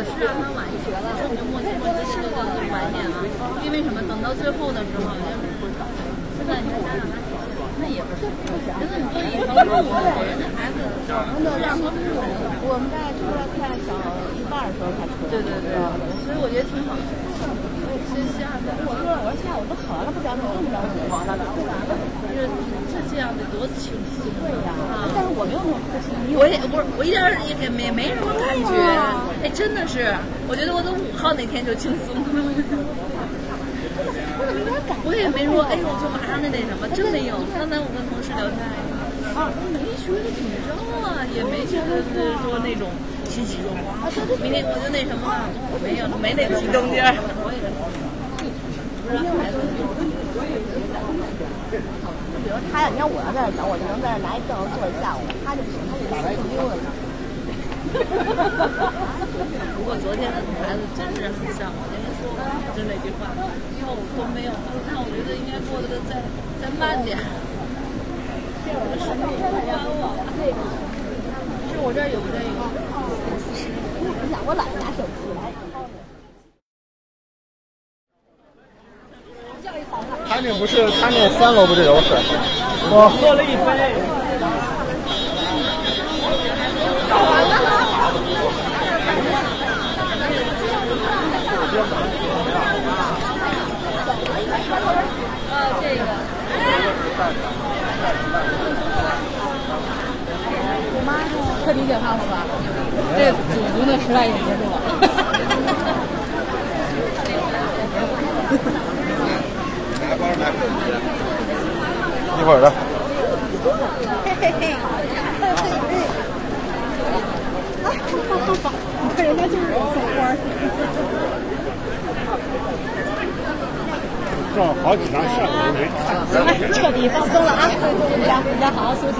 我是让他晚一学了，我就默契默契吃的更晚点了。因为什么？等到最后的时候，现在你看家长他那也不是，人很多以后跟我人家孩子这样说是我们在出来快小一半的时候才出。对对对，所以我觉得挺好的。先下的，我说我说下午都考完了，不讲你用不着你忙了，就是是这样得多轻松。对呀，但是我没有那么开心。我也不是，我一点也也没没什么感觉。哎，真的是，我觉得我从五号那天就轻松了。我也没说，哎呦，就马上那那什么，真没有。刚才我跟同事聊天，啊，没觉得紧张啊，也没觉得是说那种欣喜若狂。明天我就那什么了，没有，没那激动劲儿。我也不知道孩子。比如他，你看我要在这等，我就能在这拿一凳子坐一下午。他就不行，他就四处溜达去。不过昨天的女孩子真是很像我那天说过，就那句话，哟都没有，那我觉得应该过得再再慢点。这我的手机关了，是我这儿有这个。我想我懒得拿手机来。他那不是，他那三楼不就有水？我喝了一杯。呃，这个。我妈特理解他们吧？这祖宗的时代也结束了。一会儿的。你看人家就是送花。撞好几张相行了，彻底放松了啊！回家回家好好休息。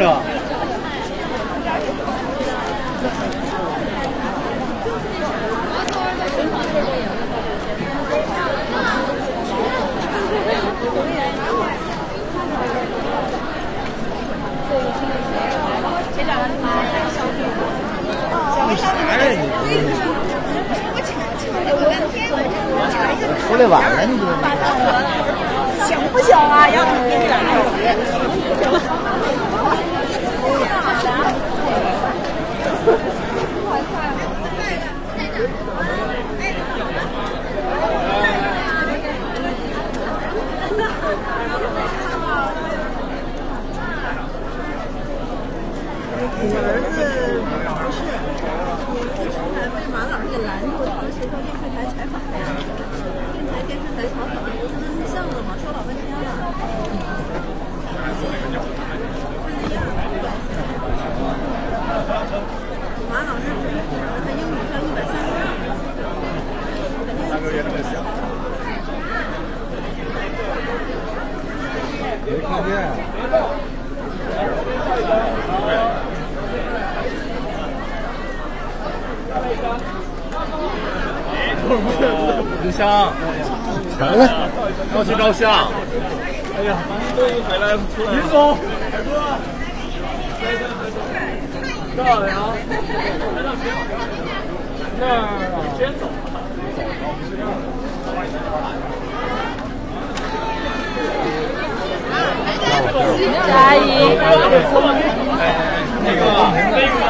是啊。出来晚了，你这。行不行啊？要不你来。我儿子不是，还被马老师给拦住，到学校电视台采访，台电视台采访，我跟他录像了嘛，说老半天了。马老师他英语上一百三十，三个月那么小。没看见。录像，来来，要去照相。哎呀，终于回来出来了。林总，漂亮。那儿先走。加一。那个，那个。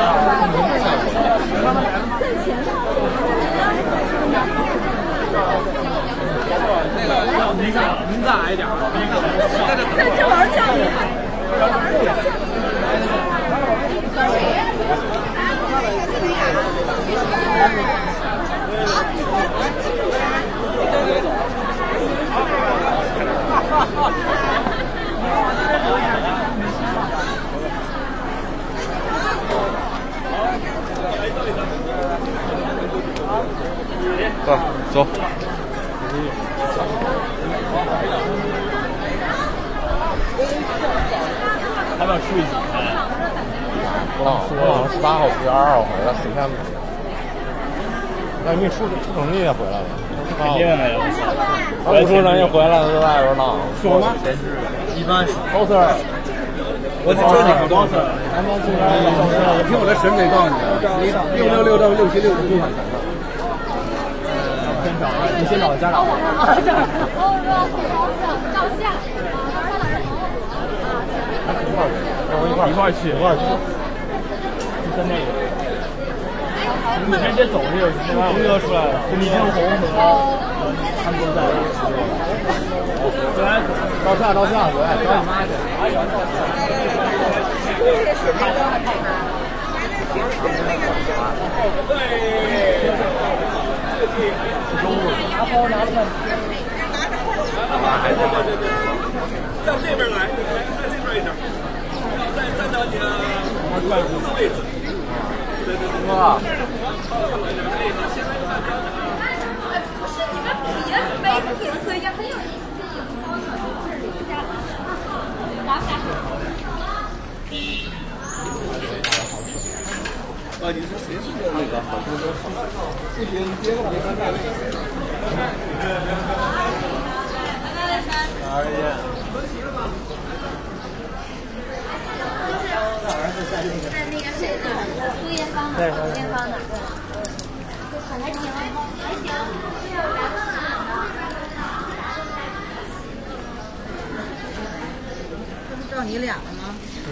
您再您再矮点儿。这玩儿叫你。走走。还要出一几天？不让说，十八号、十二号回来，四天。那你出出成绩也回来了，肯定的呀！不出成绩回来在外边闹。说吗？一般高四儿，我高四儿，高四儿。我听我的审美告诉你，六六六到六七六是最缓的。先找，你先找家长。一块一块去，一块去。就那个，你直接走就行了。红哥出来了，李正红和他们都在。来，照相照相，对，找你妈去。向这边来，向这边一点，再站到你的工作位置。对对对。哥，不是你们别没意思，也很有意思。啊，你说谁是那个好多都好？这边别别看在哪儿去？在那个谁那儿，朱艳芳那儿，朱艳芳那儿。还行，还行。这不照你俩了。吗？嗯。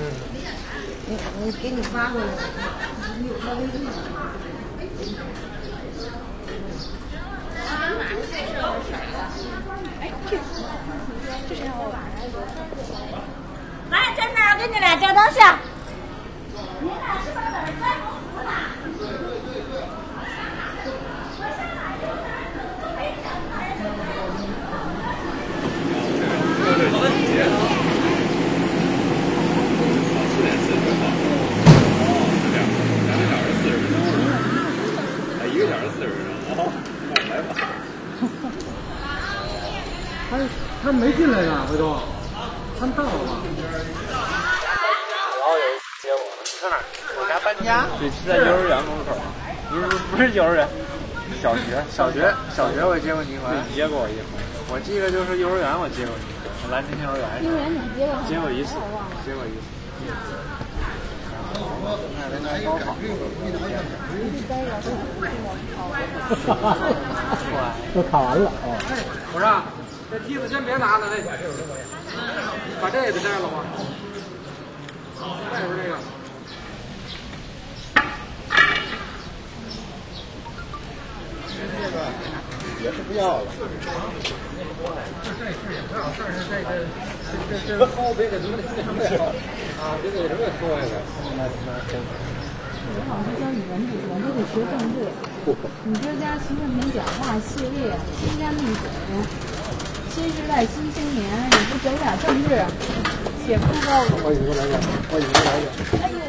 你你给你发过来。来，站那儿，我给你俩照张相。一个小时四十分钟，哦，来吧。他他没进来呢，回头看到了吗？然后有一次接我，在哪儿？我家搬家。对，是在幼儿园门口。不 是不是幼儿园，小学小学小学我接过你一回，你接过我一回。我记得就是幼儿园我接过你，我蓝天幼儿园。幼儿园你接过？接过一次，接过一次。高考。都考完了哦。不是，这梯子先别拿了，这把这也给摘了吧。再有这个。这个也是不要了。这事儿也不要事儿，是这个这这后边的东西没有啊，这个什么说呀？那那真。我老师教语文不行，都得学政治。你这家习近平讲话系列，新疆密嘴，新时代新青年，你不整点政治，写不够。欢迎来点，欢迎来点。哎呦。